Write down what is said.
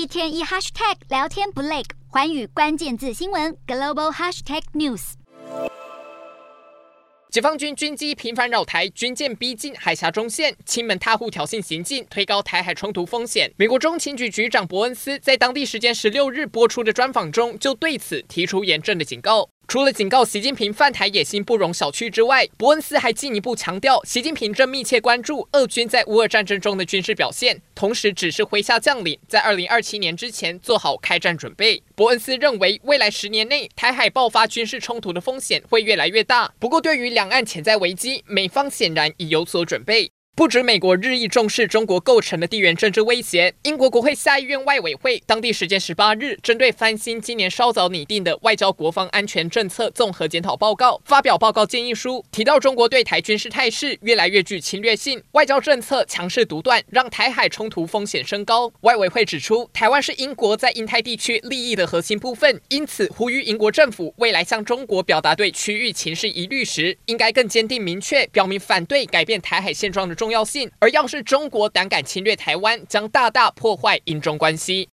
一天一 hashtag 聊天不累，环宇关键字新闻 global hashtag news。解放军军机频繁扰台，军舰逼近海峡中线，亲门踏户挑衅行径，推高台海冲突风险。美国中情局局长伯恩斯在当地时间十六日播出的专访中，就对此提出严正的警告。除了警告习近平犯台野心不容小觑之外，伯恩斯还进一步强调，习近平正密切关注俄军在乌俄战争中的军事表现，同时指示麾下将领在二零二七年之前做好开战准备。伯恩斯认为，未来十年内台海爆发军事冲突的风险会越来越大。不过，对于两岸潜在危机，美方显然已有所准备。不止美国日益重视中国构成的地缘政治威胁，英国国会下议院外委会当地时间十八日，针对翻新今年稍早拟定的外交国防安全政策综合检讨报告，发表报告建议书，提到中国对台军事态势越来越具侵略性，外交政策强势独断，让台海冲突风险升高。外委会指出，台湾是英国在印太地区利益的核心部分，因此呼吁英国政府未来向中国表达对区域情势疑虑时，应该更坚定明确，表明反对改变台海现状的重要性，而要是中国胆敢侵略台湾，将大大破坏英中关系。